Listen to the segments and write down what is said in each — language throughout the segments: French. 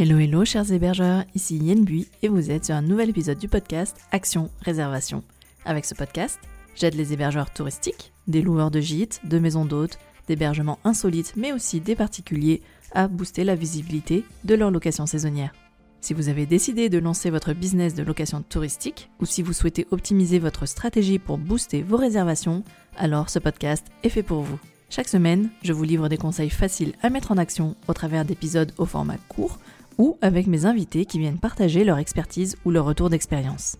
Hello hello chers hébergeurs, ici Yen Bui et vous êtes sur un nouvel épisode du podcast Action Réservation. Avec ce podcast, j'aide les hébergeurs touristiques, des loueurs de gîtes, de maisons d'hôtes, d'hébergements insolites mais aussi des particuliers à booster la visibilité de leur location saisonnière. Si vous avez décidé de lancer votre business de location touristique ou si vous souhaitez optimiser votre stratégie pour booster vos réservations, alors ce podcast est fait pour vous. Chaque semaine, je vous livre des conseils faciles à mettre en action au travers d'épisodes au format court ou avec mes invités qui viennent partager leur expertise ou leur retour d'expérience.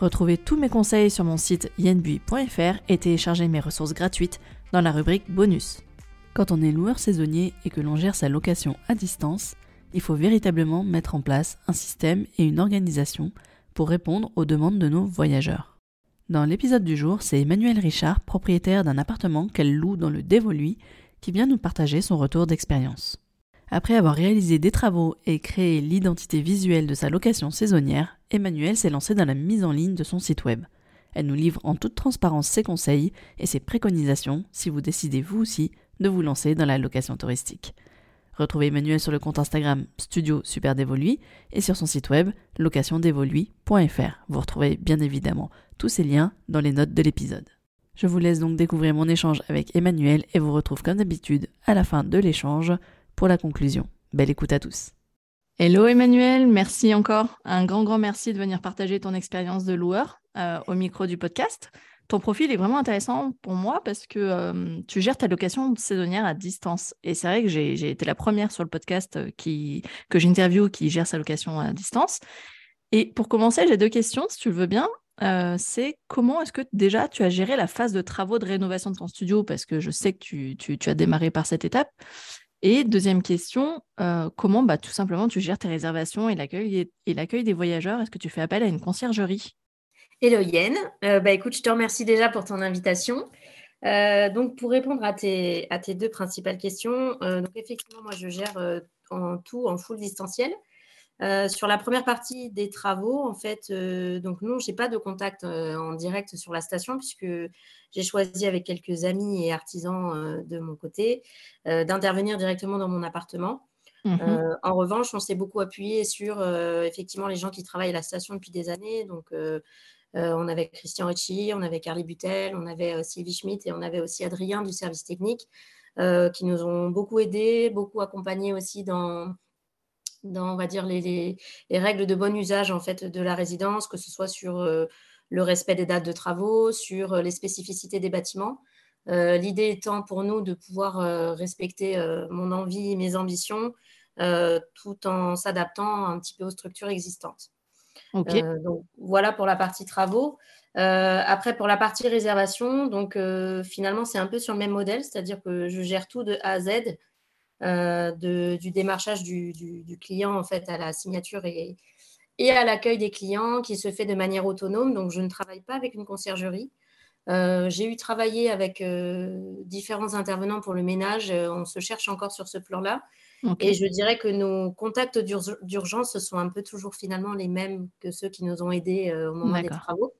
Retrouvez tous mes conseils sur mon site yenbui.fr et téléchargez mes ressources gratuites dans la rubrique bonus. Quand on est loueur saisonnier et que l'on gère sa location à distance, il faut véritablement mettre en place un système et une organisation pour répondre aux demandes de nos voyageurs. Dans l'épisode du jour, c'est Emmanuel Richard, propriétaire d'un appartement qu'elle loue dans le Dévoluy, qui vient nous partager son retour d'expérience. Après avoir réalisé des travaux et créé l'identité visuelle de sa location saisonnière, Emmanuel s'est lancé dans la mise en ligne de son site web. Elle nous livre en toute transparence ses conseils et ses préconisations si vous décidez vous aussi de vous lancer dans la location touristique. Retrouvez Emmanuel sur le compte Instagram Studio Super et sur son site web locationdevolui.fr. Vous retrouvez bien évidemment tous ces liens dans les notes de l'épisode. Je vous laisse donc découvrir mon échange avec Emmanuel et vous retrouve comme d'habitude à la fin de l'échange pour la conclusion. Belle écoute à tous. Hello Emmanuel, merci encore. Un grand, grand merci de venir partager ton expérience de loueur euh, au micro du podcast. Ton profil est vraiment intéressant pour moi parce que euh, tu gères ta location saisonnière à distance. Et c'est vrai que j'ai été la première sur le podcast euh, qui, que j'interviewe qui gère sa location à distance. Et pour commencer, j'ai deux questions, si tu le veux bien. c'est comment est-ce que déjà tu as géré la phase de travaux de rénovation de ton studio? Parce que je sais que tu, tu, tu as démarré par cette étape. Et deuxième question, euh, comment bah, tout simplement tu gères tes réservations et l'accueil des voyageurs? Est-ce que tu fais appel à une conciergerie? Hello Yen, euh, bah, écoute, je te remercie déjà pour ton invitation. Euh, donc pour répondre à tes, deux principales questions, effectivement moi je gère en tout en full distanciel. Sur la première partie des travaux, en fait, donc non, je n'ai pas de contact en direct sur la station puisque j'ai choisi avec quelques amis et artisans euh, de mon côté euh, d'intervenir directement dans mon appartement. Mmh euh, en revanche, on s'est beaucoup appuyé sur effectivement les gens qui travaillent à la station depuis des années. Donc, on avait Christian Ricci, on avait Carly Butel, on avait Sylvie Schmidt et on avait aussi Adrien du service technique qui nous ont beaucoup aidés, beaucoup accompagnés aussi dans, dans on va dire, les, les, règles de bon usage en fait de la résidence, que ce soit sur le respect des dates de travaux, sur euh, les spécificités des bâtiments. Euh, l'idée étant pour nous de pouvoir euh, respecter mon envie, mes ambitions, tout en s'adaptant un petit peu aux structures existantes. donc voilà pour la partie travaux. après, pour la partie réservation, donc finalement, c'est un peu sur le même modèle, c'est-à-dire que je gère tout de A à Z, du démarchage du, du, client en fait à la signature et, et à l'accueil des clients qui se fait de manière autonome. Donc, je ne travaille pas avec une conciergerie. Euh, j'ai eu travaillé avec euh, différents intervenants pour le ménage. Euh, on se cherche encore sur ce plan-là. Et je dirais que nos contacts d'urgence sont un peu toujours finalement les mêmes que ceux qui nous ont aidés au moment des travaux.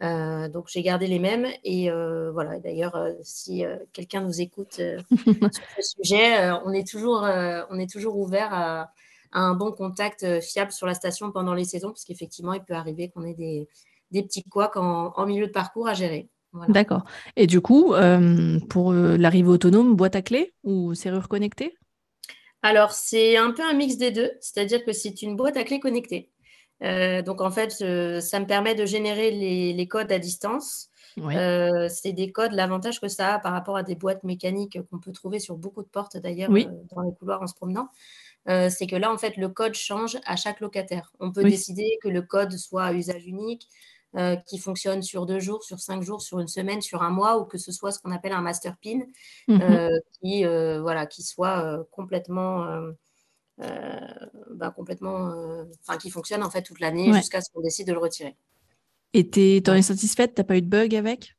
Donc j'ai gardé les mêmes et voilà. D'ailleurs, si quelqu'un nous écoute sur ce sujet, on est toujours, on est toujours ouvert à, un bon contact euh, fiable sur la station pendant les saisons, parce qu'effectivement, il peut arriver qu'on ait des, petits couacs en, milieu de parcours à gérer. D'accord. Et du coup, euh, pour euh, l'arrivée autonome, boîte à clé ou serrure connectée? Alors, c'est un peu un mix des deux, c'est-à-dire que c'est une boîte à clé connectée. Donc, en fait, ça me permet de générer les, codes à distance. c'est des codes, l'avantage que ça a par rapport à des boîtes mécaniques qu'on peut trouver sur beaucoup de portes d'ailleurs dans les couloirs en se promenant. Euh, c'est que là, en fait, le code change à chaque locataire. On peut décider que le code soit à usage unique, euh, qui fonctionne sur deux jours, sur cinq jours, sur une semaine, sur un mois, ou que ce soit ce qu'on appelle un master pin, mmh euh, qui, voilà, qui soit complètement, bah, complètement, enfin, qui fonctionne en fait toute l'année jusqu'à ce qu'on décide de le retirer. Et tu en es satisfaite? T'as pas eu de bug avec?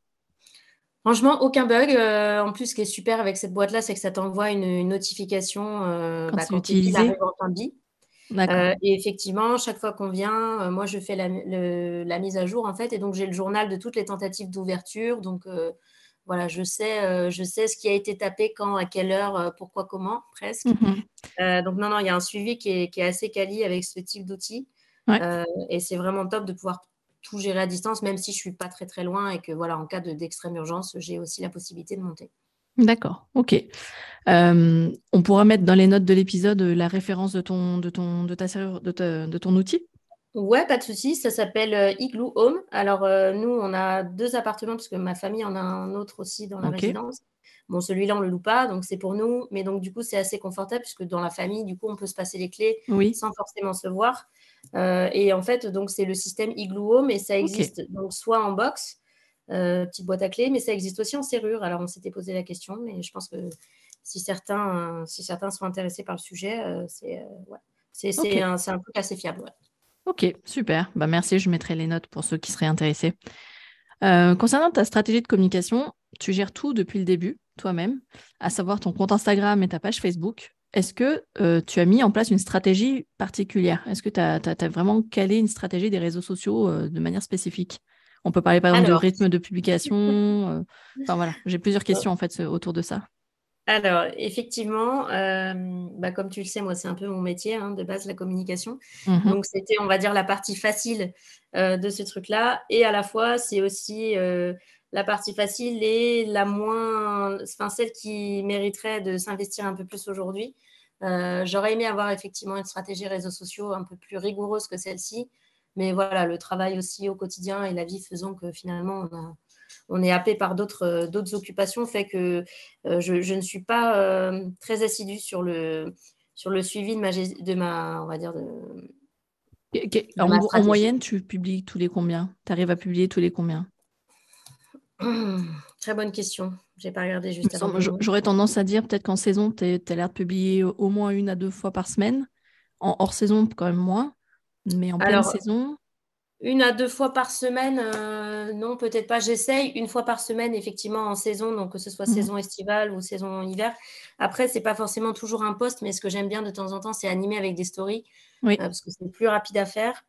Franchement, aucun bug. Euh, en plus, ce qui est super avec cette boîte-là, c'est que ça t'envoie une, notification euh, quand, bah, il arrive en fin de vie. Euh, et effectivement, chaque fois qu'on vient, moi, je fais la, mise à jour, en fait. Et donc, j'ai le journal de toutes les tentatives d'ouverture. Donc, voilà, je sais, je sais ce qui a été tapé, quand, à quelle heure, pourquoi, comment, presque. Mmh donc non, non, il y a un suivi qui est, assez quali avec ce type d'outils. et c'est vraiment top de pouvoir tout gérer à distance, même si je suis pas très très loin et que voilà, en cas d'extrême urgence, j'ai aussi la possibilité de monter. D'accord, ok. on pourra mettre dans les notes de l'épisode la référence de ton, de ton, de ta serrure, de, de ton outil? Ouais, pas de souci. Ça s'appelle euh, Igloo Home. Alors, euh, nous, on a deux appartements parce que ma famille en a un autre aussi dans la résidence. Bon, celui-là, on ne le loue pas, donc c'est pour nous. Mais donc, du coup, c'est assez confortable puisque dans la famille, du coup, on peut se passer les clés sans forcément se voir. Euh, et en fait, donc, c'est le système Igloo Home et ça existe donc soit en box, petite boîte à clés, mais ça existe aussi en serrure. Alors, on s'était posé la question, mais je pense que si certains, si certains sont intéressés par le sujet, c'est ouais. c'est un, un, truc assez fiable. Ouais. Ok, super. Bah, merci, je mettrai les notes pour ceux qui seraient intéressés. Euh, concernant ta stratégie de communication, tu gères tout depuis le début, toi-même, à savoir ton compte Instagram et ta page Facebook. Est-ce que euh, tu as mis en place une stratégie particulière? Est-ce que tu as, vraiment calé une stratégie des réseaux sociaux euh, de manière spécifique? On peut parler par exemple de rythme de publication. enfin voilà, j'ai plusieurs questions en fait autour de ça. Alors, effectivement, euh, bah, comme tu le sais, moi, c'est un peu mon métier hein, de base, la communication. Mmh Donc, c'était, on va dire, la partie facile euh, de ce truc-là. Et à la fois, c'est aussi euh, la partie facile et la moins, enfin, celle qui mériterait de s'investir un peu plus aujourd'hui. J'aurais aimé avoir effectivement une stratégie réseaux sociaux un peu plus rigoureuse que celle-ci. Mais voilà, le travail aussi au quotidien et la vie faisant que finalement, on a on est happé par d'autres euh, d'autres occupations, fait que euh, je, ne suis pas euh, très assidue sur le, sur le suivi de ma, de ma on va dire, en, moyenne, tu publies tous les combien? Tu arrives à publier tous les combien? Très bonne question. J'ai pas regardé juste avant. J'aurais tendance à dire peut-être qu'en saison, tu as l'air de publier au moins une à deux fois par semaine. En hors saison, quand même moins. Mais en pleine saison. Une à deux fois par semaine, euh, non, peut-être pas. J'essaye une fois par semaine, effectivement, en saison, donc que ce soit mhm. saison estivale ou saison hiver. Après, c'est pas forcément toujours un post, mais ce que j'aime bien de temps en temps, c'est animer avec des stories, euh, parce que c'est plus rapide à faire.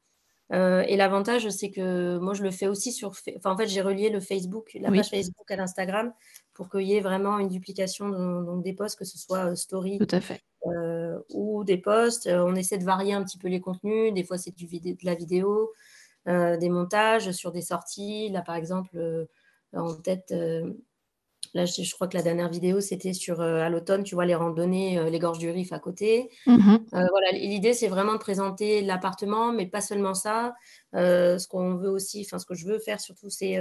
Euh, et l'avantage, c'est que moi, je le fais aussi sur. Enfin, en fait, j'ai relié le Facebook, la page Facebook à l'Instagram pour qu'il y ait vraiment une duplication donc des posts, que ce soit story Tout à fait. ou des posts. on essaie de varier un petit peu les contenus. Des fois, c'est de la vidéo. Euh, des montages sur des sorties. Là, par exemple, euh, en tête, euh, Là, je, crois que la dernière vidéo, c'était sur à l'automne, tu vois, les randonnées, les gorges du Rif à côté. Mmh voilà, l'idée, c'est vraiment de présenter l'appartement, mais pas seulement ça. ce qu'on veut aussi, enfin, ce que je veux faire surtout, c'est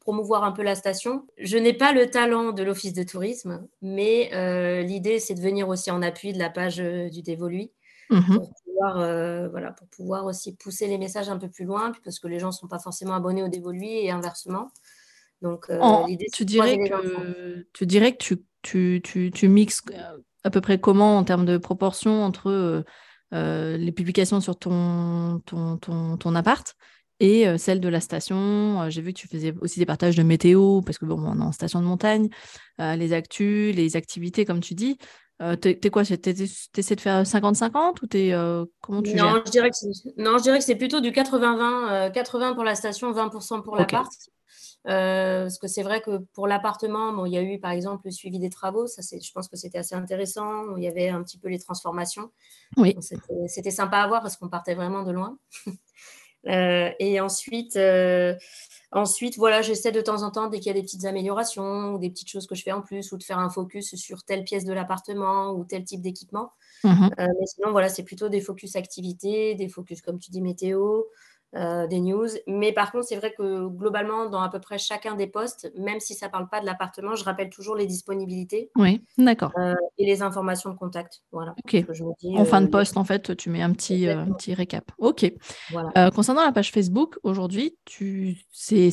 promouvoir un peu la station. Je n'ai pas le talent de l'office de tourisme, mais l'idée, c'est de venir aussi en appui de la page du Dévoluy. Mmh pour, pouvoir, euh, voilà, pour pouvoir aussi pousser les messages un peu plus loin, parce que les gens ne sont pas forcément abonnés au Dévolu et inversement. Donc, euh, tu, dirais que, tu dirais que tu, tu, tu, tu, mixes euh, à peu près comment en termes de proportion entre les publications sur ton, ton, ton, ton appart et celle de la station? J'ai vu que tu faisais aussi des partages de météo, parce que bon, on est en station de montagne, les actus, les activités, comme tu dis. Euh, t'es quoi T'essaies de faire 50-50 ou t'es euh, comment tu non, je dirais que non, je dirais que c'est plutôt du 80-20, 80 euh, pour la station, 20% pour l'appart. parce que c'est vrai que pour l'appartement, bon, il y a eu par exemple le suivi des travaux, ça je pense que c'était assez intéressant. Il y avait un petit peu les transformations. Oui. C'était sympa à voir parce qu'on partait vraiment de loin. et ensuite, Ensuite, voilà, j'essaie de temps en temps, dès qu'il y a des petites améliorations ou des petites choses que je fais en plus, ou de faire un focus sur telle pièce de l'appartement ou tel type d'équipement. Mmh euh, mais sinon, voilà, c'est plutôt des focus activités, des focus, comme tu dis, météo, euh, des news. Mais par contre, c'est vrai que globalement, dans à peu près chacun des postes, même si ça ne parle pas de l'appartement, je rappelle toujours les disponibilités. Oui, d'accord. Euh, et les informations de contact. Voilà. Ok. en fin de euh, poste, en fait, tu mets un petit, petit récap. Ok. concernant la page Facebook, aujourd'hui, tu... c'est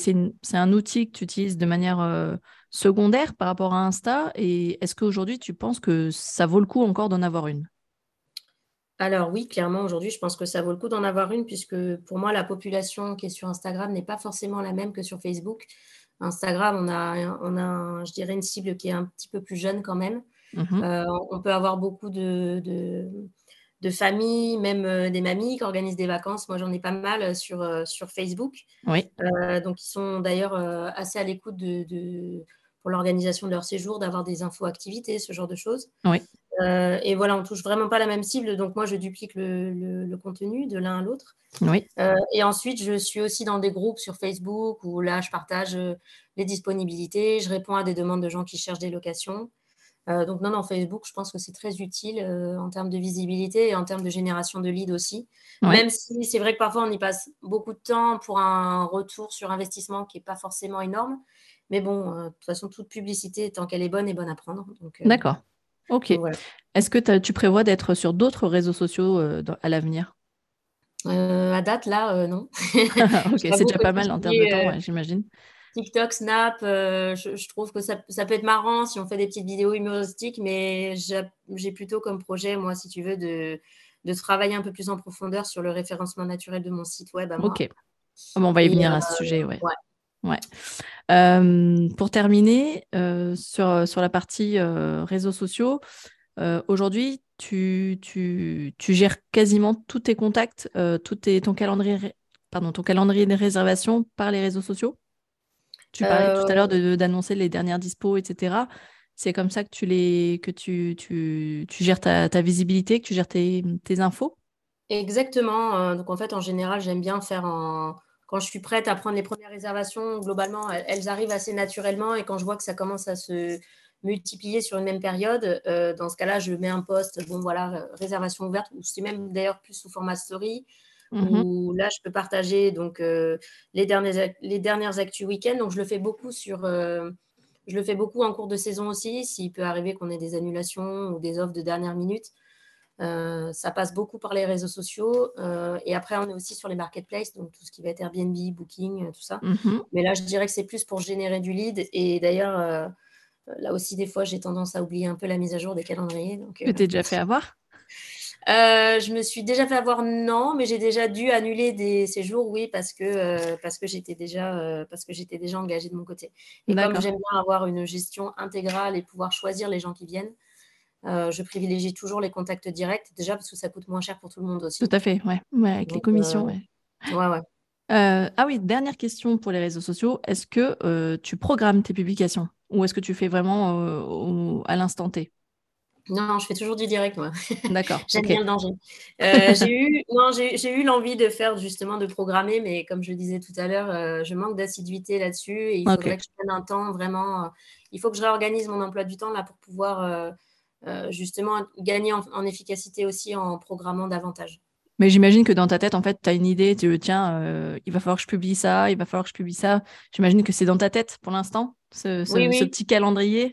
un outil que tu utilises de manière secondaire par rapport à Insta. Et est-ce qu'aujourd'hui, tu penses que ça vaut le coup encore d'en avoir une? Alors oui, clairement, aujourd'hui, je pense que ça vaut le coup d'en avoir une, puisque pour moi, la population qui est sur Instagram n'est pas forcément la même que sur Facebook. Instagram, on a, on a je dirais, une cible qui est un petit peu plus jeune quand même. Mmh euh, on peut avoir beaucoup de, de, familles, même euh, des mamies qui organisent des vacances. Moi, j'en ai pas mal sur, euh, sur Facebook. Oui. donc, ils sont d'ailleurs assez à l'écoute de pour l'organisation de leur séjour, d'avoir des infos activités, ce genre de choses. Oui. Euh, et voilà, on touche vraiment pas la même cible, donc moi je duplique le, contenu de l'un à l'autre. Oui. Euh, et ensuite, je suis aussi dans des groupes sur Facebook où là, je partage euh, les disponibilités, je réponds à des demandes de gens qui cherchent des locations. donc non, non, Facebook, je pense que c'est très utile en termes de visibilité et en termes de génération de leads aussi. Même si c'est vrai que parfois on y passe beaucoup de temps pour un retour sur investissement qui n'est pas forcément énorme. Mais bon, de toute façon, toute publicité, tant qu'elle est bonne, est bonne à prendre. D'accord. Ok. Est-ce que tu prévois d'être sur d'autres réseaux sociaux euh, à l'avenir? Euh, À date, là, euh, non. ok, c'est déjà pas mal en termes de temps, j'imagine. TikTok, Snap, je, trouve que ça, peut être marrant si on fait des petites vidéos humoristiques, mais j'ai plutôt comme projet, moi, si tu veux, de, travailler un peu plus en profondeur sur le référencement naturel de mon site web. Ok. on va y venir à ce sujet, ouais. Ouais. Euh, pour terminer, euh, sur, sur la partie euh, réseaux sociaux, aujourd'hui, tu, tu, tu, gères quasiment tous tes contacts, tout ton, calendrier, pardon, ton calendrier de réservation par les réseaux sociaux? Tu parlais tout à l'heure d'annoncer les dernières dispos, etc. C'est comme ça que tu, les, que tu, tu, tu gères ta, ta, visibilité, que tu gères tes, tes infos? Exactement. Donc en fait, en général, j'aime bien faire un quand je suis prête à prendre les premières réservations, globalement, elles, arrivent assez naturellement. Et quand je vois que ça commence à se multiplier sur une même période, euh, dans ce cas-là, je mets un poste, bon voilà, réservation ouverte, ou c'est même d'ailleurs plus sous format story, mhm. où là, je peux partager donc, euh, les, dernières, les dernières actus week-end. Donc, je le fais beaucoup sur... Euh, je le fais beaucoup en cours de saison aussi, s'il peut arriver qu'on ait des annulations ou des offres de dernière minute. Euh, ça passe beaucoup par les réseaux sociaux. Euh, et après, on est aussi sur les marketplaces, donc tout ce qui va être Airbnb, Booking, euh, tout ça. Mhm. Mais là, je dirais que c'est plus pour générer du lead. Et d'ailleurs, là aussi, des fois, j'ai tendance à oublier un peu la mise à jour des calendriers. Donc, tu t'es déjà fait avoir? Je me suis déjà fait avoir, non, mais j'ai déjà dû annuler des séjours, oui, parce que, parce que j'étais déjà, parce que j'étais déjà engagée de mon côté. Et comme j'aime bien avoir une gestion intégrale et pouvoir choisir les gens qui viennent, euh, je privilégie toujours les contacts directs, déjà parce que ça coûte moins cher pour tout le monde aussi. Tout à fait, ouais. avec les commissions. Euh, ouais, ouais. Euh, ah oui, dernière question pour les réseaux sociaux. Est-ce que tu programmes tes publications ou est-ce que tu fais vraiment à l'instant T? Non, je fais toujours du direct, moi. D'accord. J'aime bien le danger. j'ai eu, j'ai, eu l'envie de faire justement de programmer, mais comme je le disais tout à l'heure, je manque d'assiduité là-dessus et il faudrait que je prenne un temps vraiment. il faut que je réorganise mon emploi du temps là pour pouvoir justement gagner en, efficacité aussi en programmant davantage. Mais j'imagine que dans ta tête, en fait, tu as une idée, tu tiens, euh, il va falloir que je publie ça, il va falloir que je publie ça. J'imagine que c'est dans ta tête pour l'instant, ce, petit calendrier.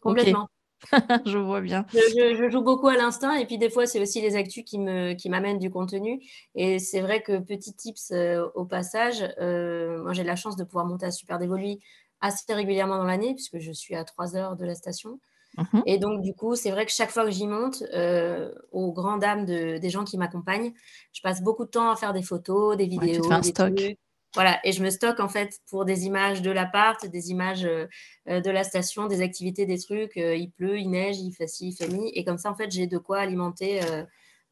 Complètement. je vois bien. Je, joue beaucoup à l'instinct et puis des fois, c'est aussi les actus qui m'amènent qui du contenu. Et c'est vrai que petit tips euh, au passage, moi j'ai la chance de pouvoir monter à Super Dévolu assez régulièrement dans l'année puisque je suis à 3 heures de la station. Mhm. Et donc, du coup, c'est vrai que chaque fois que j'y monte, euh, aux grandes dames des gens qui m'accompagnent, je passe beaucoup de temps à faire des photos, des vidéos, des stock. Voilà, et je me stocke en fait pour des images de l'appart, des images euh, de la station, des activités, des trucs. Euh, il pleut, il neige, il fait ci, il fait mi. Et comme ça, en fait, j'ai de quoi alimenter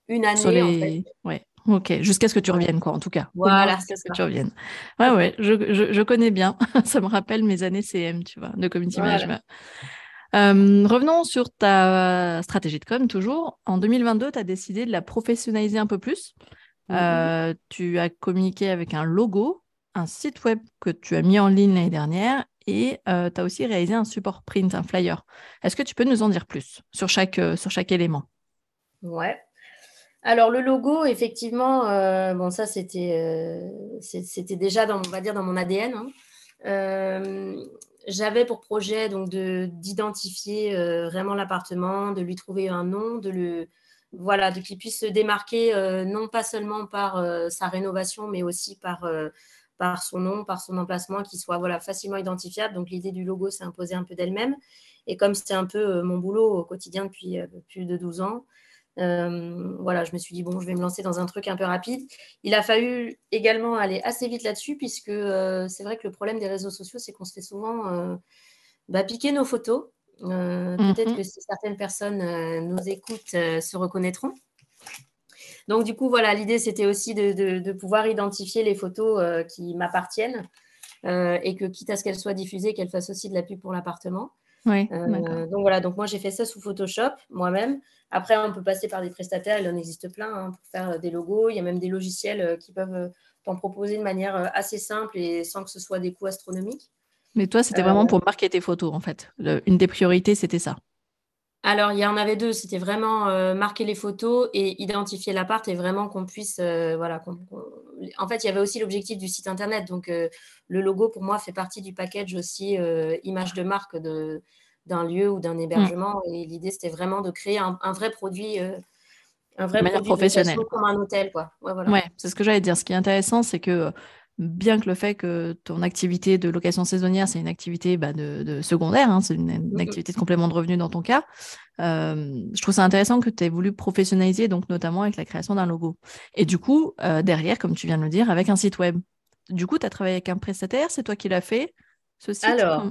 une année. En fait. Ouais. Ok, jusqu'à ce que tu reviennes, quoi, en tout cas. Voilà, jusqu'à ce que tu reviennes. Ouais, ouais, je, je, je connais bien. ça me rappelle mes années CM, tu vois, de community management. Euh, revenons sur ta stratégie de com, toujours. En 2022, tu as décidé de la professionnaliser un peu plus. Mhm. Euh, tu as communiqué avec un logo, un site web que tu as mis en ligne l'année dernière et euh, tu as aussi réalisé un support print, un flyer. Est-ce que tu peux nous en dire plus sur chaque, sur chaque élément? Ouais. Alors le logo, effectivement, bon ça c'était c'était déjà dans on va dire dans mon ADN. Hein j'avais pour projet donc d'identifier euh, vraiment l'appartement, de lui trouver un nom, de le voilà, de qu'il puisse se démarquer euh, non pas seulement par euh, sa rénovation, mais aussi par par son nom, par son emplacement, qui soit voilà facilement identifiable. Donc l'idée du logo s'est imposée un peu d'elle-même. Et comme c'était un peu mon boulot au quotidien depuis plus de 12 ans, euh, voilà, je me suis dit, bon, je vais me lancer dans un truc un peu rapide. Il a fallu également aller assez vite là-dessus, puisque euh, c'est vrai que le problème des réseaux sociaux, c'est qu'on se fait souvent euh, bah, piquer nos photos. Peut-être mhm. que si certaines personnes nous écoutent, se reconnaîtront. Donc, du coup, voilà, l'idée, c'était aussi de, pouvoir identifier les photos qui m'appartiennent. et que quitte à ce qu'elle soit diffusée, qu'elle fasse aussi de la pub pour l'appartement. Oui, donc voilà, donc moi j'ai fait ça sous Photoshop moi-même. Après, on peut passer par des prestataires, il en existe plein hein, pour faire des logos. Il y a même des logiciels qui peuvent t'en proposer de manière assez simple et sans que ce soit des coûts astronomiques. Mais toi, c'était vraiment pour marquer tes photos, en fait. une des priorités, c'était ça. Alors, il y en avait deux. C'était vraiment euh, marquer les photos et identifier l'appart et vraiment qu'on puisse. Euh, voilà, En fait, il y avait aussi l'objectif du site internet. Donc, euh, le logo, pour moi, fait partie du package aussi image de marque d'un lieu ou d'un hébergement. Et l'idée, c'était vraiment de créer un, vrai produit. un vrai produit professionnel. comme un hôtel. Quoi. Ouais, c'est ce que j'allais dire. Ce qui est intéressant, c'est que bien que le fait que ton activité de location saisonnière, c'est une activité bah, de, secondaire, hein, c'est une, activité de complément de revenu dans ton cas, euh, je trouve ça intéressant que tu aies voulu professionnaliser, donc notamment avec la création d'un logo. Et du coup, euh, derrière, comme tu viens de le dire, avec un site web. Du coup, tu as travaillé avec un prestataire, c'est toi qui l'as fait, ce site Alors,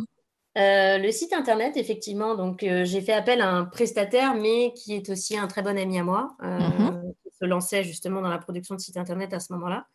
euh, le site internet, effectivement, donc j'ai fait appel à un prestataire, mais qui est aussi un très bon ami à moi, mmh qui se lançait justement dans la production de site internet à ce moment-là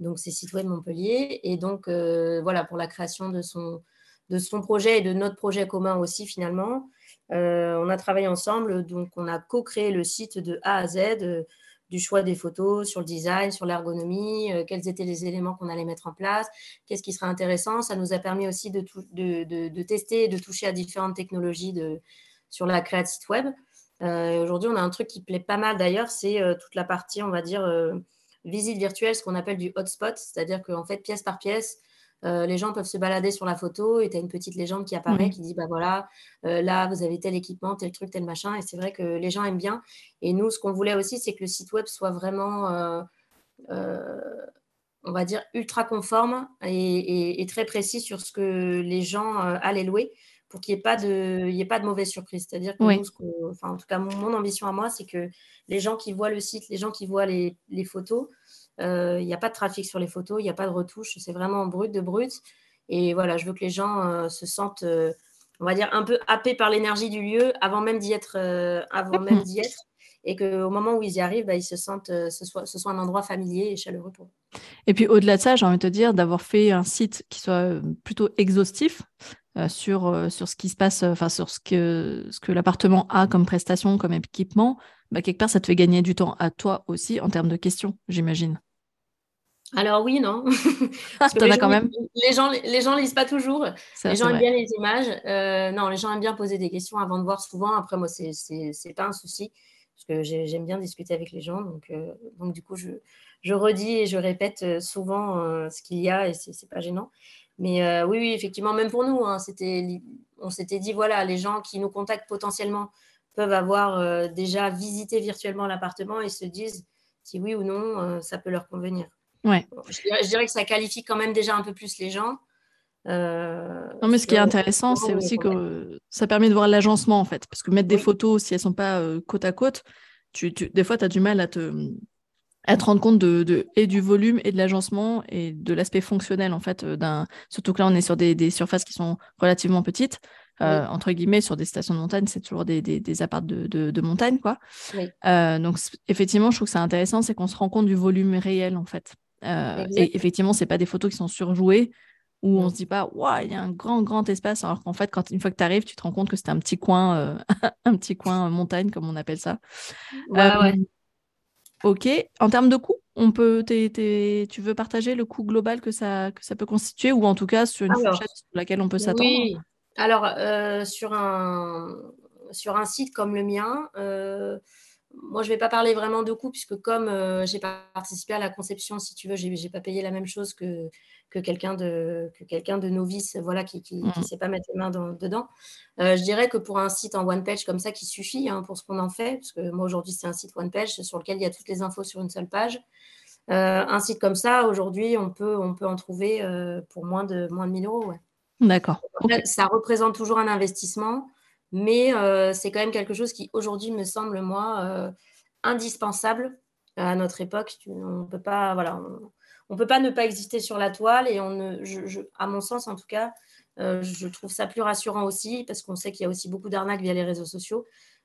donc c'est Site Web Montpellier. Et donc, euh, voilà, pour la création de son, de son projet et de notre projet commun aussi, finalement, euh, on a travaillé ensemble. Donc, on a co-créé le site de A à Z, euh, du choix des photos, sur le design, sur l'ergonomie, quels étaient les éléments qu'on allait mettre en place, qu'est-ce qui serait intéressant. Ça nous a permis aussi de, de, de, tester et de toucher à différentes technologies de, sur la création site web. Aujourd'hui, on a un truc qui plaît pas mal d'ailleurs, c'est toute la partie, on va dire, visite virtuelle, ce qu'on appelle du hotspot, c'est-à-dire qu'en fait, pièce par pièce, euh, les gens peuvent se balader sur la photo et tu as une petite légende qui apparaît qui dit bah voilà, euh, là vous avez tel équipement, tel truc, tel machin. Et c'est vrai que les gens aiment bien. Et nous, ce qu'on voulait aussi, c'est que le site web soit vraiment, euh, on va dire, ultra conforme et, très précis sur ce que les gens allaient louer pour qu'il n'y ait, pas de, ait pas de mauvaise surprise. C'est-à-dire que, enfin, en tout cas, mon, ambition à moi, c'est que les gens qui voient le site, les gens qui voient les, photos, euh, il n'y a pas de trafic sur les photos, il n'y a pas de retouche, c'est vraiment brut de brut. Et voilà, je veux que les gens euh, se sentent, euh, on va dire, un peu happés par l'énergie du lieu avant même d'y être, avant même d'y être. Et qu'au moment où ils y arrivent, bah, ils se sentent, ce soit, ce soit un endroit familier et chaleureux pour eux. Et puis au-delà de ça, j'ai envie de te dire d'avoir fait un site qui soit plutôt exhaustif, euh, sur, euh, sur ce qui se passe, euh, enfin sur ce que, ce que l'appartement a comme prestation, comme équipement, bah, quelque part, ça te fait gagner du temps à toi aussi en termes de questions, j'imagine. Alors oui, non. As quand même. Les gens, les gens lisent pas toujours. les gens aiment bien les images. non, les gens aiment bien poser des questions avant de voir souvent. Après, moi, c'est n'est pas un souci parce que j'aime bien discuter avec les gens. Donc, donc du coup, je, je redis et je répète souvent ce qu'il y a et c'est pas gênant. Mais euh, oui, oui, effectivement, même pour nous, hein, on s'était dit, voilà, les gens qui nous contactent potentiellement peuvent avoir euh, déjà visité virtuellement l'appartement et se disent si oui ou non, euh, ça peut leur convenir. Ouais. je, dirais, que ça qualifie quand même déjà un peu plus les gens. Non, mais ce qui est intéressant, c'est aussi que ça permet de voir l'agencement, en fait. Parce que mettre des photos, si elles ne sont pas côte à côte, tu, des fois, tu as du mal à te, à te rendre compte de, et du volume et de l'agencement et de l'aspect fonctionnel en fait euh, d'un surtout que là on est sur des, surfaces qui sont relativement petites euh, entre guillemets sur des stations de montagne c'est toujours des, des, des apparts de, montagne quoi. Euh, donc effectivement je trouve que c'est intéressant c'est qu'on se rend compte du volume réel en fait. Et effectivement c'est pas des photos qui sont surjouées où on se dit pas waouh il y a un grand grand espace alors qu'en fait quand une fois que tu arrives tu te rends compte que c'est un petit coin un petit coin montagne comme on appelle ça ouais. Ok. En termes de coût, on peut, tu veux partager le coût global que ça, que ça peut constituer? Ou en tout cas sur une fourchette sur laquelle on peut s'attendre? Oui. Alors, euh, sur, un, sur un site comme le mien, euh, moi, je ne vais pas parler vraiment de coût puisque comme euh, j'ai pas participé à la conception, si tu veux, je n'ai pas payé la même chose que, que quelqu'un de, que quelqu'un de novice voilà, qui ne mmh. sait pas mettre les mains dedans. Euh, je dirais que pour un site en one page comme ça qui suffit hein, pour ce qu'on en fait, parce que moi aujourd'hui c'est un site one page sur lequel il y a toutes les infos sur une seule page. Euh, un site comme ça, aujourd'hui, on peut, on peut en trouver euh, pour moins de, moins de 1000 euros. Ouais. D'accord. Ça représente toujours un investissement, mais c'est quand même quelque chose qui aujourd'hui me semble, moi, indispensable à notre époque. On peut pas, voilà, on peut pas ne pas exister sur la toile et on ne, je, à mon sens en tout cas, euh, je trouve ça plus rassurant aussi parce qu'on sait qu'il y a aussi beaucoup d'arnaques via les réseaux sociaux.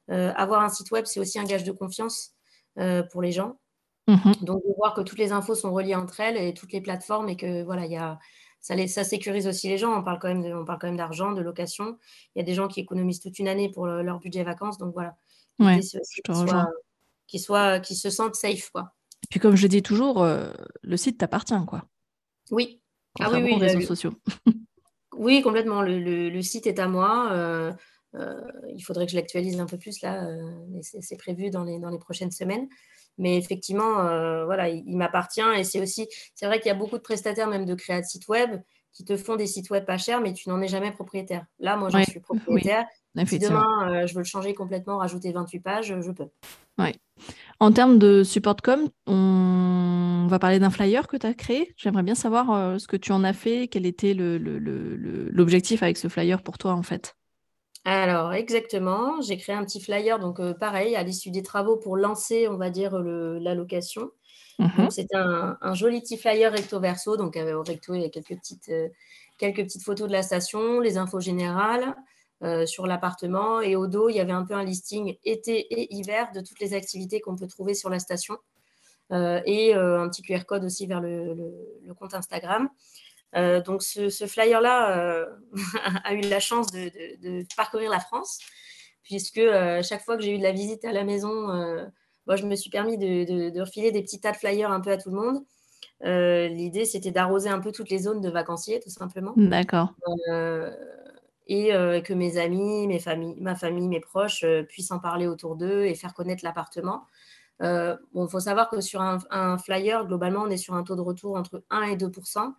Euh, avoir un site web, c'est aussi un gage de confiance euh, pour les gens. Mhm. Donc de voir que toutes les infos sont reliées entre elles et toutes les plateformes et que voilà, il y a ça, les, ça sécurise aussi les gens. On parle quand même on parle quand même d'argent, de location. Il y a des gens qui économisent toute une année pour leur budget vacances. Donc voilà. Ouais. Qui, soit, qui se sentent safe. Quoi. Et puis comme je dis toujours, le site t'appartient. quoi. Oui. Ah oui, oui, aux réseaux sociaux. oui, complètement. Le, le, site est à moi. Euh, il faudrait que je l'actualise un peu plus là, euh, mais c'est prévu dans les, dans les prochaines semaines. Mais effectivement, euh, voilà, il, m'appartient et c'est aussi, c'est vrai qu'il y a beaucoup de prestataires, même de créa de sites web, qui te font des sites web pas chers, mais tu n'en es jamais propriétaire. Là, moi, j'en suis propriétaire. si demain, je veux le changer complètement, rajouter 28 pages, je peux. Ouais. En termes de support com, on va parler d'un flyer que tu as créé. J'aimerais bien savoir ce que tu en as fait, quel était l'objectif avec ce flyer pour toi, en fait? Alors, exactement. J'ai créé un petit flyer, donc euh, pareil, à l'issue des travaux pour lancer, on va dire, la Mhm. c'était un, joli petit flyer recto verso. Donc, au recto, il y a quelques petites, euh, quelques petites photos de la station, les infos générales euh, sur l'appartement. Et au dos, il y avait un peu un listing été et hiver de toutes les activités qu'on peut trouver sur la station. et un petit QR code aussi vers le compte Instagram. Euh, donc ce, flyer-là euh, a eu la chance de, parcourir la France, puisque euh, chaque fois que j'ai eu de la visite à la maison, moi, je me suis permis de, refiler des petits tas de flyers un peu à tout le monde. L'idée, c'était d'arroser un peu toutes les zones de vacanciers, tout simplement. D'accord. et que mes amis, mes familles, ma famille, mes proches puissent en parler autour d'eux et faire connaître l'appartement. bon, il faut savoir que sur un, un, flyer, globalement, on est sur un taux de retour entre 1 et 2%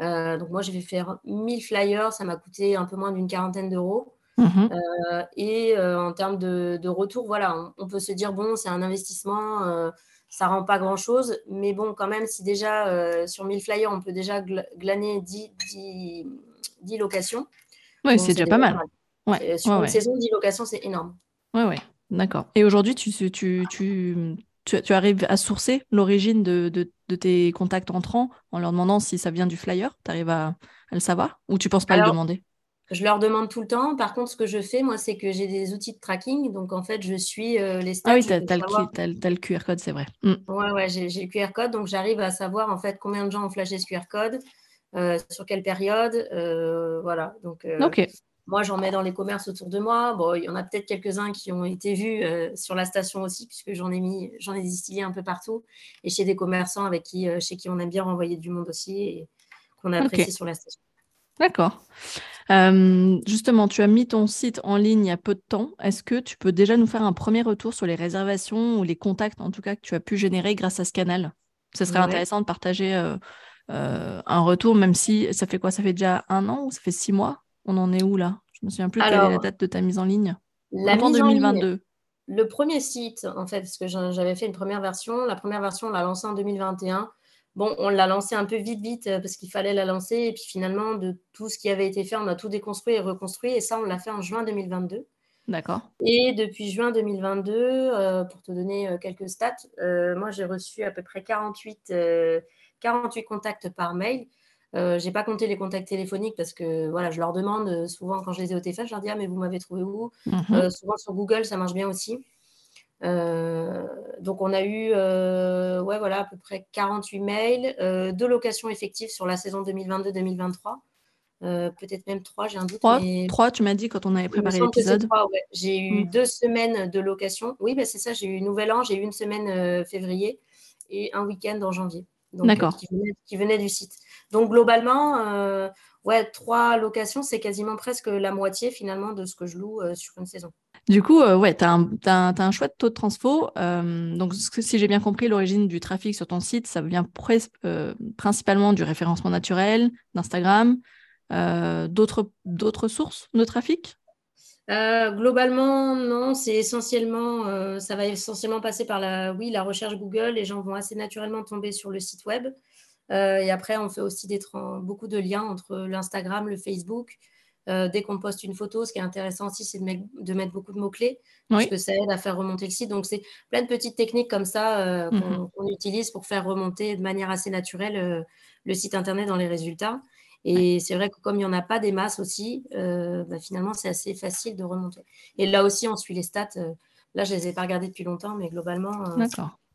euh, donc moi, j'ai fait faire 1000 flyers, ça m'a coûté un peu moins d'une quarantaine d'euros. Mhm. Euh, et euh, en termes de, retour, voilà, on, peut se dire, bon, c'est un investissement, ça rend pas grand-chose, mais bon, quand même, si déjà sur 1000 flyers, on peut déjà glaner 10, 10, locations. Oui, c'est déjà pas mal. Ouais. sur une saison, 10 locations, c'est énorme. Oui, oui, d'accord. Et aujourd'hui, tu, tu, tu, tu, arrives à sourcer l'origine de, tes contacts entrants en leur demandant si ça vient du flyer? Tu arrives à, le savoir? Ou tu penses pas le demander? Je leur demande tout le temps. Par contre, ce que je fais, moi, c'est que j'ai des outils de tracking. Donc, en fait, je suis euh, les stats. Ah oui, tu as, le QR code, c'est vrai. Oui, mm. Ouais, ouais, j'ai le QR code. Donc, j'arrive à savoir, en fait, combien de gens ont flashé ce QR code, euh, sur quelle période. Euh, voilà. Donc. Moi, j'en mets dans les commerces autour de moi. Bon, il y en a peut-être quelques-uns qui ont été vus sur la station aussi, puisque j'en ai mis, j'en ai distillé un peu partout. Et chez des commerçants avec qui, chez qui on aime bien renvoyer du monde aussi et qu'on a apprécié sur la station. D'accord. Euh, justement, tu as mis ton site en ligne il y a peu de temps. Est-ce que tu peux déjà nous faire un premier retour sur les réservations ou les contacts, en tout cas, que tu as pu générer grâce à ce canal? Ce serait intéressant de partager un retour, même si ça fait quoi? Ça fait déjà un an ou ça fait six mois? On en est où là? Je me souviens plus quelle est la date de ta mise en ligne. La mise 2022. le premier site, en fait, parce que j'avais fait une première version. La première version, on l'a lancée en 2021. Bon, on l'a lancée un peu vite, vite, euh, parce qu'il fallait la lancer. Et puis finalement, de tout ce qui avait été fait, on a tout déconstruit et reconstruit. Et ça, on l'a fait en juin 2022. D'accord. Et depuis juin 2022, euh, pour te donner euh, quelques stats, moi j'ai reçu à peu près 48, 48 contacts par mail. Euh, j'ai pas compté les contacts téléphoniques parce que voilà, je leur demande euh, souvent quand je les ai au téléphone, je leur dis ah mais vous m'avez trouvé où? Mhm. euh, Souvent sur Google, ça marche bien aussi. Donc on a eu ouais voilà à peu près 48 mails, deux locations effectives sur la saison 2022-2023. peut-être même trois, j'ai un doute. Trois, tu m'as dit quand on avait préparé l'épisode. J'ai eu mm. deux semaines de location. Oui, bah, c'est ça, j'ai eu Nouvel An, j'ai eu une semaine février et un week-end en janvier. D'accord. Qui, qui, venait du site. Donc globalement, euh, ouais, trois locations, c'est quasiment presque la moitié finalement de ce que je loue euh, sur une saison. Du coup, euh, ouais, tu as, un chouette taux de transfo. donc, si j'ai bien compris, l'origine du trafic sur ton site, ça vient principalement du référencement naturel, d'Instagram, d'autres sources de trafic? Globalement, non, c'est essentiellement, ça va essentiellement passer par la, oui, la recherche Google. Les gens vont assez naturellement tomber sur le site web. Euh, et après, on fait aussi beaucoup de liens entre l'Instagram, le Facebook. Euh, dès qu'on poste une photo, ce qui est intéressant aussi, c'est de, mettre beaucoup de mots-clés, parce que ça aide à faire remonter le site. Donc, c'est plein de petites techniques comme ça euh, mhm. qu'on utilise pour faire remonter de manière assez naturelle le site Internet dans les résultats. Et c'est vrai que comme il n'y en a pas des masses aussi, bah, finalement, c'est assez facile de remonter. Et là aussi, on suit les stats. là, je ne les ai pas regardées depuis longtemps, mais globalement,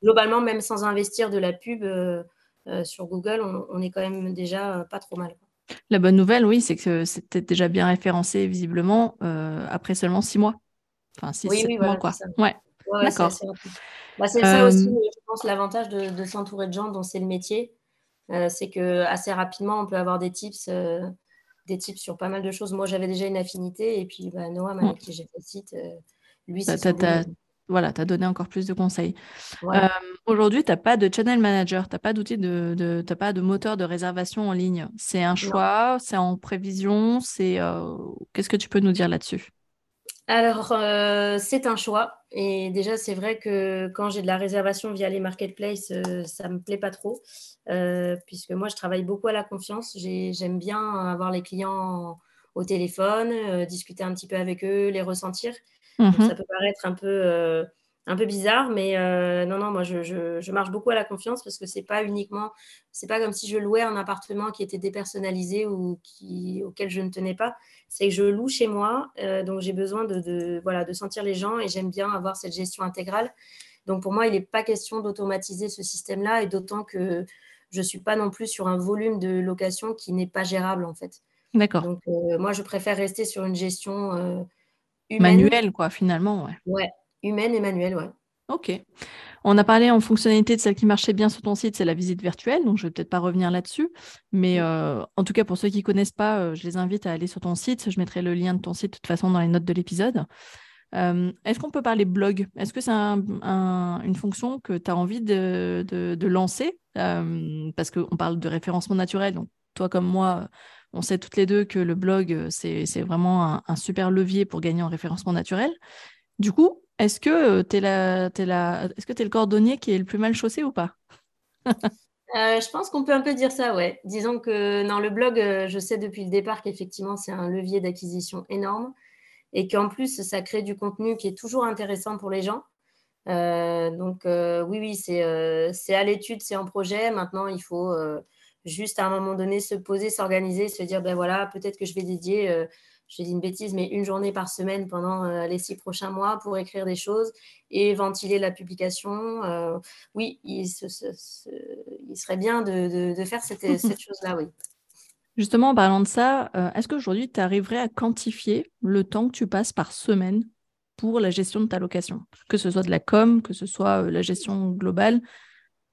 globalement même sans investir de la pub, euh, sur Google, on, est quand même déjà euh, pas trop mal. La bonne nouvelle, oui, c'est que c'était déjà bien référencé visiblement après seulement six mois. Enfin, six, oui, mois, quoi. Ouais. D'accord. Bah, c'est ça aussi, je pense, l'avantage de, de s'entourer de gens dont c'est le métier. c'est que assez rapidement, on peut avoir des tips des tips sur pas mal de choses. Moi, j'avais déjà une affinité. Et puis, bah, Noam, avec qui j'ai fait le site, euh, lui, c'est voilà, tu as donné encore plus de conseils. Euh, aujourd'hui, tu n'as pas de channel manager, tu n'as pas d'outil, de, de pas de moteur de réservation en ligne. C'est un choix, c'est en prévision, c'est euh, qu'est-ce que tu peux nous dire là-dessus? Alors, c'est un choix. Et déjà, c'est vrai que quand j'ai de la réservation via les marketplaces, ça ne me plaît pas trop. Euh, puisque moi, je travaille beaucoup à la confiance. J'aime bien avoir les clients au téléphone, euh, discuter un petit peu avec eux, les ressentir. Mhm. ça peut paraître un peu, euh, un peu bizarre, mais non, non, moi, je, je, marche beaucoup à la confiance parce que c'est pas uniquement, c'est pas comme si je louais un appartement qui était dépersonnalisé ou qui, auquel je ne tenais pas. C'est que je loue chez moi, donc j'ai besoin de, de, voilà, de sentir les gens et j'aime bien avoir cette gestion intégrale. Donc pour moi, il n'est pas question d'automatiser ce système-là et d'autant que je ne suis pas non plus sur un volume de location qui n'est pas gérable en fait. D'accord. Donc euh, moi, je préfère rester sur une gestion euh, humaine. Manuelle, quoi, finalement. Ouais. ouais, humaine et manuelle, ouais. Ok. On a parlé en fonctionnalité de celle qui marchait bien sur ton site, c'est la visite virtuelle, donc je ne vais peut-être pas revenir là-dessus. Mais euh, en tout cas, pour ceux qui ne connaissent pas, je les invite à aller sur ton site. Je mettrai le lien de ton site de toute façon dans les notes de l'épisode. Est-ce qu'on peut parler blog? Est-ce que c'est une fonction que tu as envie de, lancer? Parce qu'on parle de référencement naturel, donc toi comme moi, on sait toutes les deux que le blog, c'est vraiment un, super levier pour gagner en référencement naturel. Du coup, est-ce que tu es, le cordonnier qui est le plus mal chaussé ou pas? Euh, je pense qu'on peut un peu dire ça, ouais. Disons que dans le blog, euh, je sais depuis le départ qu'effectivement, c'est un levier d'acquisition énorme et qu'en plus, ça crée du contenu qui est toujours intéressant pour les gens. Euh, donc euh, oui, oui, euh, c'est à l'étude, c'est en projet. Maintenant, il faut juste à un moment donné se poser, s'organiser, se dire, ben voilà, peut-être que je vais dédier, je dis une bêtise, mais une journée par semaine pendant les six prochains mois pour écrire des choses et ventiler la publication. oui, il, serait bien de, faire cette, cette chose-là, oui. Justement, en parlant de ça, euh, est-ce qu'aujourd'hui, tu arriverais à quantifier le temps que tu passes par semaine pour la gestion de ta location? Que ce soit de la com, que ce soit euh, la gestion globale,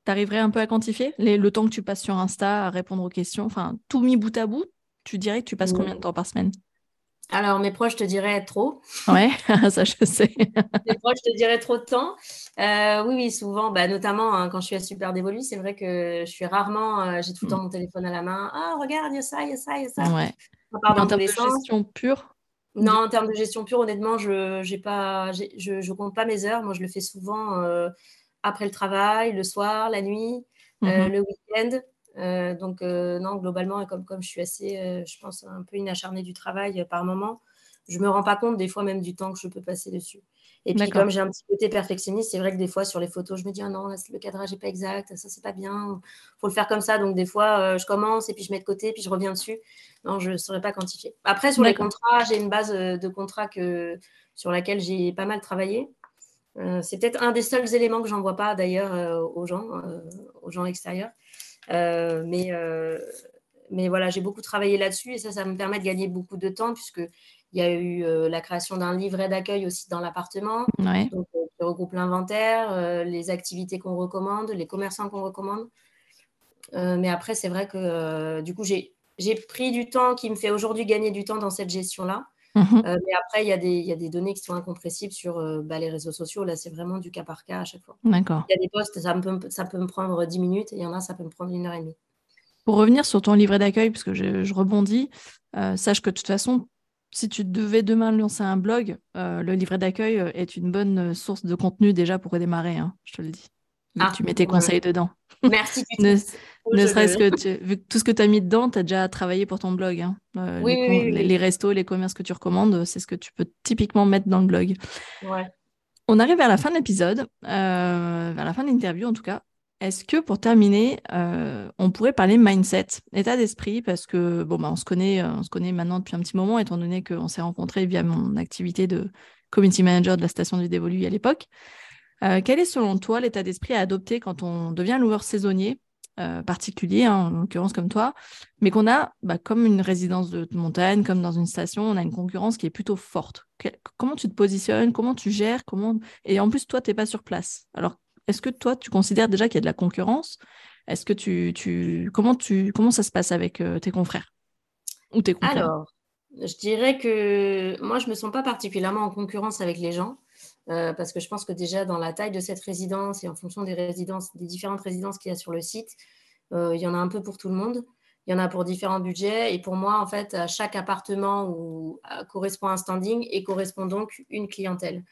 tu arriverais un peu à quantifier le temps que tu passes sur Insta à répondre aux questions? Enfin, tout mis bout à bout, tu dirais que tu passes combien de temps par semaine? Alors, mes proches te diraient trop. Ouais, ça je sais. mes proches te diraient trop de temps. Euh, oui, oui, souvent, bah, notamment hein, quand je suis à Super Dévolu, c'est vrai que je suis rarement, euh, j'ai tout le temps mm. mon téléphone à la main. Ah, regarde, il y a ça, il y a ça, il y a ça. Ouais. en termes de gestion pure Non, en termes de gestion pure, honnêtement, je ne je, compte pas mes heures. Moi, je le fais souvent euh, après le travail, le soir, la nuit, mm-hmm. le week-end. Euh, donc, euh, non, globalement, comme, comme je suis assez, euh, je pense, un peu une acharnée du travail par moment, je ne me rends pas compte des fois même du temps que je peux passer dessus. Et puis, comme j'ai un petit côté perfectionniste, c'est vrai que des fois, sur les photos, je me dis, ah non, le cadrage n'est pas exact, ça, c'est pas bien, il faut le faire comme ça. Donc, des fois, je commence et puis je mets de côté, puis je reviens dessus. Non, je ne saurais pas quantifier. Après, sur les contrats, j'ai une base de contrats que, sur laquelle j'ai pas mal travaillé. C'est peut-être un des seuls éléments que j'envoie pas d'ailleurs aux gens, aux gens extérieurs. Euh, mais, euh, mais voilà, j'ai beaucoup travaillé là-dessus et ça, ça me permet de gagner beaucoup de temps puisque il y a eu euh, la création d'un livret d'accueil aussi dans l'appartement, donc, qui regroupe l'inventaire, les activités qu'on recommande, les commerçants qu'on recommande. mais après, c'est vrai que du coup, j'ai pris du temps qui me fait aujourd'hui gagner du temps dans cette gestion-là. Mmh mais après, il y, a des, y, a des données qui sont incompressibles sur bah, les réseaux sociaux. Là, c'est vraiment du cas par cas à chaque fois. D'accord. Il y a des posts, ça, peut, ça peut me prendre 10 minutes et il y en a, ça peut me prendre une heure et demie. Pour revenir sur ton livret d'accueil, parce que je, rebondis, euh, sache que de toute façon, si tu devais demain lancer un blog, euh, le livret d'accueil euh, est une bonne source de contenu déjà pour redémarrer, hein, je te le dis. Ah, tu mets tes conseils dedans. Merci. ne, ne serait-ce que vu que tout ce que tu as mis dedans, tu as déjà travaillé pour ton blog. Hein. Euh, oui, les, restos, les commerces que tu recommandes, c'est ce que tu peux typiquement mettre dans le blog. Ouais. On arrive vers la fin de l'épisode, euh, vers la fin de l'interview en tout cas. Est-ce que pour terminer, euh, on pourrait parler mindset, état d'esprit, parce que bon, bah, on, se connaît, on se connaît maintenant depuis un petit moment, étant donné qu'on s'est rencontrés via mon activité de community manager de la station du Dévolu à l'époque. Quel est selon toi l'état d'esprit à adopter quand on devient loueur saisonnier particulier, hein, en l'occurrence comme toi, mais qu'on a, bah, comme une résidence de montagne, comme dans une station, on a une concurrence qui est plutôt forte? comment tu te positionnes? Comment tu gères? Comment... Et en plus, toi, tu n'es pas sur place. Alors, est-ce que toi, tu considères déjà qu'il y a de la concurrence? Est-ce que tu, tu... Comment, tu... comment ça se passe avec tes confrères? Ou tes confrères? Alors, je dirais que moi, je ne me sens pas particulièrement en concurrence avec les gens. Euh, parce que je pense que déjà dans la taille de cette résidence et en fonction des résidences, des différentes résidences qu'il y a sur le site, euh, il y en a un peu pour tout le monde. Il y en a pour différents budgets. Et pour moi, en fait, à chaque appartement où, correspond un standing et correspond donc une clientèle.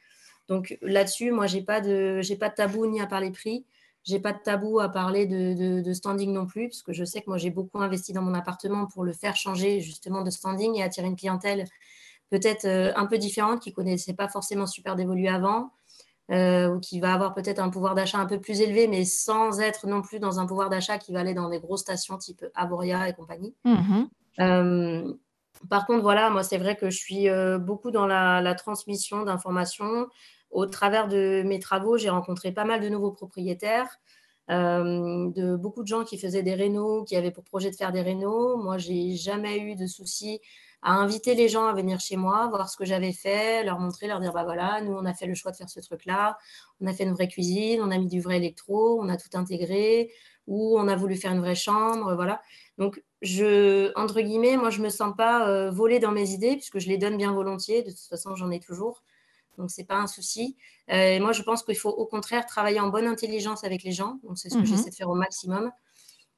Donc là-dessus, moi, je n'ai pas, de, pas de tabou ni à parler prix. J'ai pas de tabou à parler de, de, standing non plus, parce que je sais que moi, j'ai beaucoup investi dans mon appartement pour le faire changer justement de standing et attirer une clientèle peut-être euh, un peu différente, qui ne connaissait pas forcément super d'évoluer avant, euh, ou qui va avoir peut-être un pouvoir d'achat un peu plus élevé, mais sans être non plus dans un pouvoir d'achat qui va aller dans des grosses stations type Avoria et compagnie. Mhm. Euh, par contre, voilà, moi, c'est vrai que je suis beaucoup dans la, transmission d'informations. Au travers de mes travaux, j'ai rencontré pas mal de nouveaux propriétaires, de beaucoup de gens qui faisaient des rénaux, qui avaient pour projet de faire des rénaux. Moi, j'ai jamais eu de soucis à inviter les gens à venir chez moi, voir ce que j'avais fait, leur montrer, leur dire bah voilà, nous on a fait le choix de faire ce truc-là, on a fait une vraie cuisine, on a mis du vrai électro, on a tout intégré, ou on a voulu faire une vraie chambre, voilà. Donc je, entre guillemets, moi je me sens pas euh, volée dans mes idées puisque je les donne bien volontiers. De toute façon, j'en ai toujours, donc c'est pas un souci. Euh, et moi je pense qu'il faut au contraire travailler en bonne intelligence avec les gens. Donc c'est ce que mmh j'essaie de faire au maximum.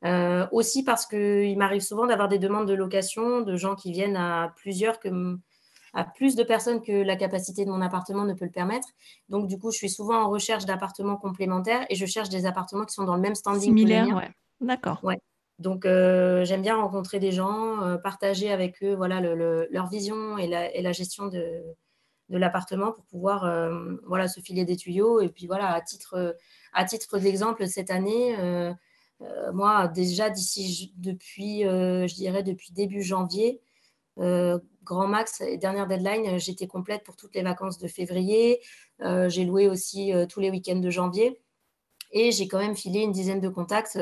Euh, aussi parce qu'il m'arrive souvent d'avoir des demandes de location de gens qui viennent à plusieurs, que, à plus de personnes que la capacité de mon appartement ne peut le permettre. Donc, du coup, je suis souvent en recherche d'appartements complémentaires et je cherche des appartements qui sont dans le même standing. Similaire, ouais. D'accord. Ouais. Donc, euh, j'aime bien rencontrer des gens, euh, partager avec eux voilà, leur vision et la, et la gestion de, de l'appartement pour pouvoir voilà, se filer des tuyaux. Et puis, voilà, à titre, à titre d'exemple, cette année, moi, déjà d'ici depuis, euh, je dirais depuis début janvier, euh, grand max, dernière deadline, j'étais complète pour toutes les vacances de février. j'ai loué aussi tous les week-ends de janvier. Et j'ai quand même filé une dizaine de contacts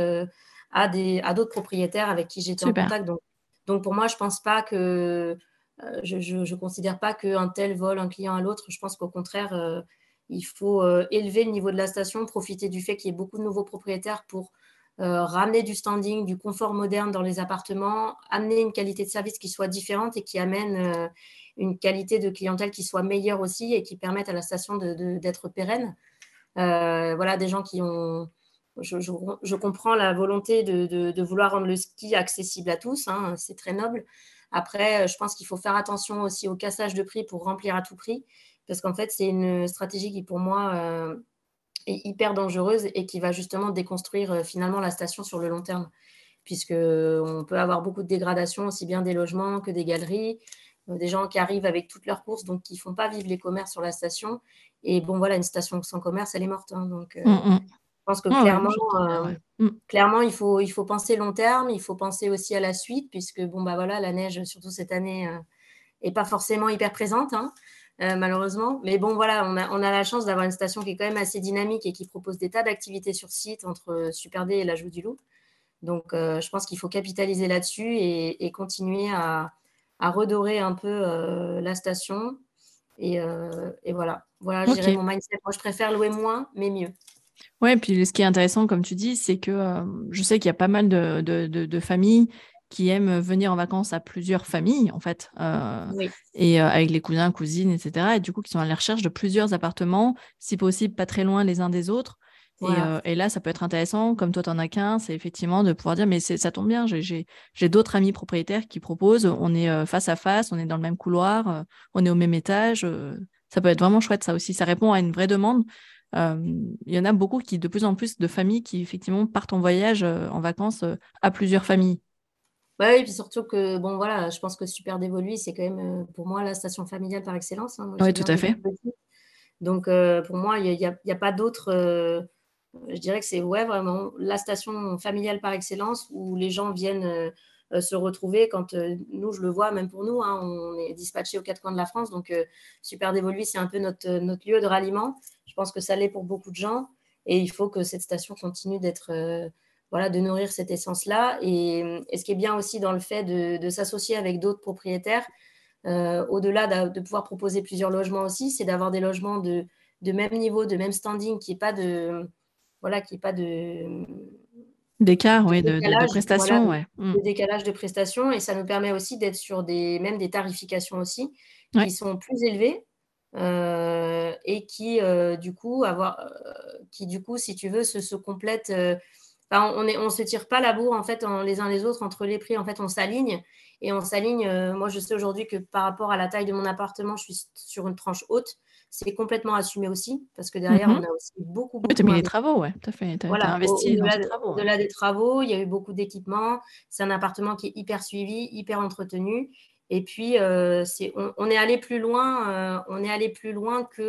à, des, à d'autres propriétaires avec qui j'étais en contact. Donc, donc, pour moi, je ne pense pas que. je ne considère pas qu'un tel vole un client à l'autre. Je pense qu'au contraire, il faut élever le niveau de la station, profiter du fait qu'il y ait beaucoup de nouveaux propriétaires pour euh, ramener du standing, du confort moderne dans les appartements, amener une qualité de service qui soit différente et qui amène euh, une qualité de clientèle qui soit meilleure aussi et qui permette à la station d'être pérenne. Euh, voilà, des gens qui ont... Je, comprends la volonté de, vouloir rendre le ski accessible à tous, hein, c'est très noble. Après, je pense qu'il faut faire attention aussi au cassage de prix pour remplir à tout prix, parce qu'en fait, c'est une stratégie qui, pour moi, hyper dangereuse et qui va justement déconstruire euh, finalement la station sur le long terme, puisque on peut avoir beaucoup de dégradation, aussi bien des logements que des galeries, euh, des gens qui arrivent avec toutes leurs courses, donc qui ne font pas vivre les commerces sur la station. Et bon, voilà, une station sans commerce, elle est morte. Hein, donc, euh, mmh, mmh. je pense que clairement, mmh. clairement il, faut, il faut penser long terme, il faut penser aussi à la suite, puisque bon, bah voilà, la neige, surtout cette année, n'est pas forcément hyper présente. Hein. Euh, malheureusement. Mais bon, voilà, on a, on a la chance d'avoir une station qui est quand même assez dynamique et qui propose des tas d'activités sur site entre euh, Super D et la Joue du Loup. Donc, euh, je pense qu'il faut capitaliser là-dessus et, continuer à, redorer un peu la station. Et, voilà, voilà, je mon mindset. Moi, je préfère louer moins, mais mieux. Ouais, puis ce qui est intéressant, comme tu dis, c'est que je sais qu'il y a pas mal de, de familles qui aiment venir en vacances à plusieurs familles, en fait, euh, et euh, avec les cousins, cousines, etc. Et du coup, qui sont à la recherche de plusieurs appartements, si possible, pas très loin les uns des autres. Euh, et, là, ça peut être intéressant, comme toi, tu n'en as qu'un, c'est effectivement de pouvoir dire, mais ça tombe bien, j'ai d'autres amis propriétaires qui proposent, on est face à face, on est dans le même couloir, on est au même étage. ça peut être vraiment chouette, ça aussi. Ça répond à une vraie demande. Il y en a beaucoup qui, de plus en plus, de familles qui, effectivement, partent en voyage, en vacances, à plusieurs familles. Oui, et puis surtout que, bon, voilà, je pense que Super Dévolu, c'est quand même, euh, pour moi, la station familiale par excellence. Hein. oui, tout à fait. Donc, euh, pour moi, il n'y a, pas d'autre. Euh, je dirais que c'est ouais, vraiment la station familiale par excellence où les gens viennent se retrouver. Quand nous, je le vois, même pour nous, hein, on est dispatché aux quatre coins de la France. Donc, Super Dévolu, c'est un peu notre, notre lieu de ralliement. Je pense que ça l'est pour beaucoup de gens. Et il faut que cette station continue d'être voilà, de nourrir cette essence-là. Et, ce qui est bien aussi dans le fait de, s'associer avec d'autres propriétaires, au-delà de, pouvoir proposer plusieurs logements aussi, c'est d'avoir des logements de, de, même niveau, de même standing, qui n'est pas de voilà, qui pas de d'écart, oui, de, prestations, ouais. de mm. décalage de prestations, et ça nous permet aussi d'être sur des même des tarifications aussi qui sont plus élevées euh, et qui euh, du coup avoir euh, qui du coup si tu veux se, se complètent on ne on se tire pas la bourre en fait les uns les autres entre les prix. En fait, on s'aligne et on s'aligne. moi, je sais aujourd'hui que par rapport à la taille de mon appartement, je suis sur une tranche haute c'est complètement assumé aussi, parce que derrière, mhm. on a aussi beaucoup, beaucoup. tu as mis les travaux, ouais, tu as, fait, voilà, investi dans les travaux. Au-delà des travaux, il y a eu beaucoup d'équipements. C'est un appartement qui est hyper suivi, hyper entretenu. Et puis, euh, on, est allé plus loin, euh, on est allé plus loin que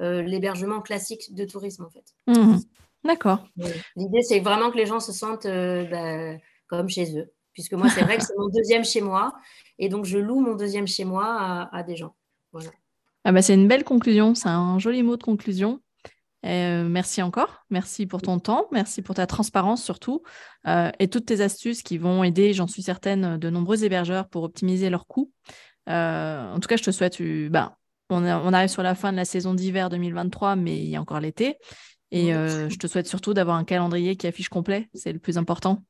euh, l'hébergement classique de tourisme, en fait. Mhm. D'accord. L'idée, c'est vraiment que les gens se sentent bah, comme chez eux. Puisque moi, c'est vrai que c'est mon deuxième chez moi. Et donc, je loue mon deuxième chez moi à, à des gens. Voilà. Ah bah, c'est une belle conclusion, c'est un joli mot de conclusion. Euh, merci encore, merci pour ton temps, merci pour ta transparence surtout, euh, et toutes tes astuces qui vont aider, j'en suis certaine, de nombreux hébergeurs pour optimiser leurs coûts. Euh, en tout cas, je te souhaite, bah, on, on, arrive sur la fin de la saison d'hiver 2023, mais il y a encore l'été, et je te souhaite surtout d'avoir un calendrier qui affiche complet, c'est le plus important.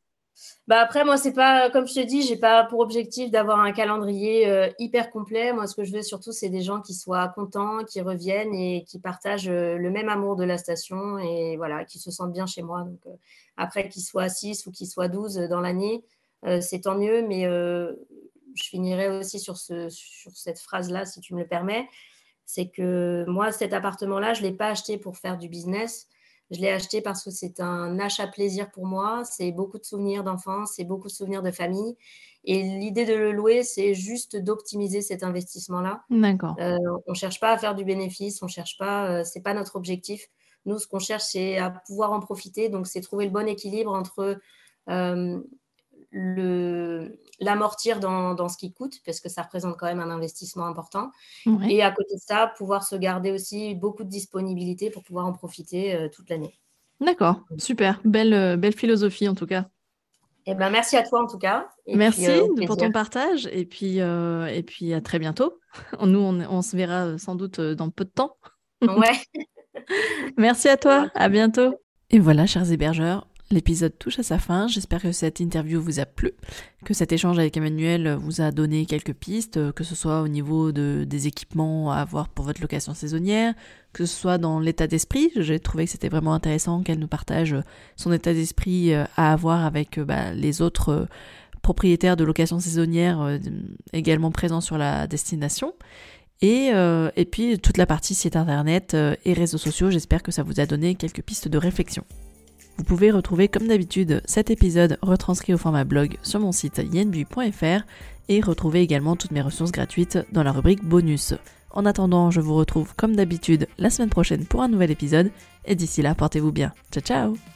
Bah après, moi, c'est pas, comme je te dis, j'ai pas pour objectif d'avoir un calendrier euh, hyper complet. Moi, ce que je veux surtout, c'est des gens qui soient contents, qui reviennent et qui partagent euh, le même amour de la station et voilà, qui se sentent bien chez moi. Donc, euh, après, qu'ils soient 6 ou qu'ils soient 12 dans l'année, c'est tant mieux. Mais je finirai aussi sur, ce, sur cette phrase-là, si tu me le permets. C'est que moi, cet appartement-là, je ne l'ai pas acheté pour faire du business. Je l'ai acheté parce que c'est un achat plaisir pour moi. C'est beaucoup de souvenirs d'enfance, c'est beaucoup de souvenirs de famille. Et l'idée de le louer, c'est juste d'optimiser cet investissement-là. D'accord. Euh, on ne cherche pas à faire du bénéfice, on cherche pas, euh, c'est pas notre objectif. Nous, ce qu'on cherche, c'est à pouvoir en profiter. Donc, c'est trouver le bon équilibre entre euh, l'amortir dans, dans, ce qui coûte, parce que ça représente quand même un investissement important. Et à côté de ça, pouvoir se garder aussi beaucoup de disponibilité pour pouvoir en profiter euh, toute l'année. D'accord, super. Belle, euh, belle philosophie en tout cas. Eh ben, merci à toi en tout cas. merci euh, pour ton partage et puis, et puis à très bientôt. Nous, on, on, se verra sans doute dans peu de temps. Ouais. merci à toi, à bientôt. Et voilà, chers hébergeurs, L'épisode touche à sa fin, j'espère que cette interview vous a plu, que cet échange avec Emmanuel vous a donné quelques pistes, que ce soit au niveau de, des équipements à avoir pour votre location saisonnière, que ce soit dans l'état d'esprit, j'ai trouvé que c'était vraiment intéressant qu'elle nous partage son état d'esprit euh, à avoir avec euh, bah, les autres euh, propriétaires de location saisonnière également présents sur la destination. Et, et puis toute la partie site internet et réseaux sociaux, j'espère que ça vous a donné quelques pistes de réflexion. Vous pouvez retrouver comme d'habitude cet épisode retranscrit au format blog sur mon site yenbui.fr et retrouver également toutes mes ressources gratuites dans la rubrique bonus. En attendant, je vous retrouve comme d'habitude la semaine prochaine pour un nouvel épisode et d'ici là, portez-vous bien. Ciao ciao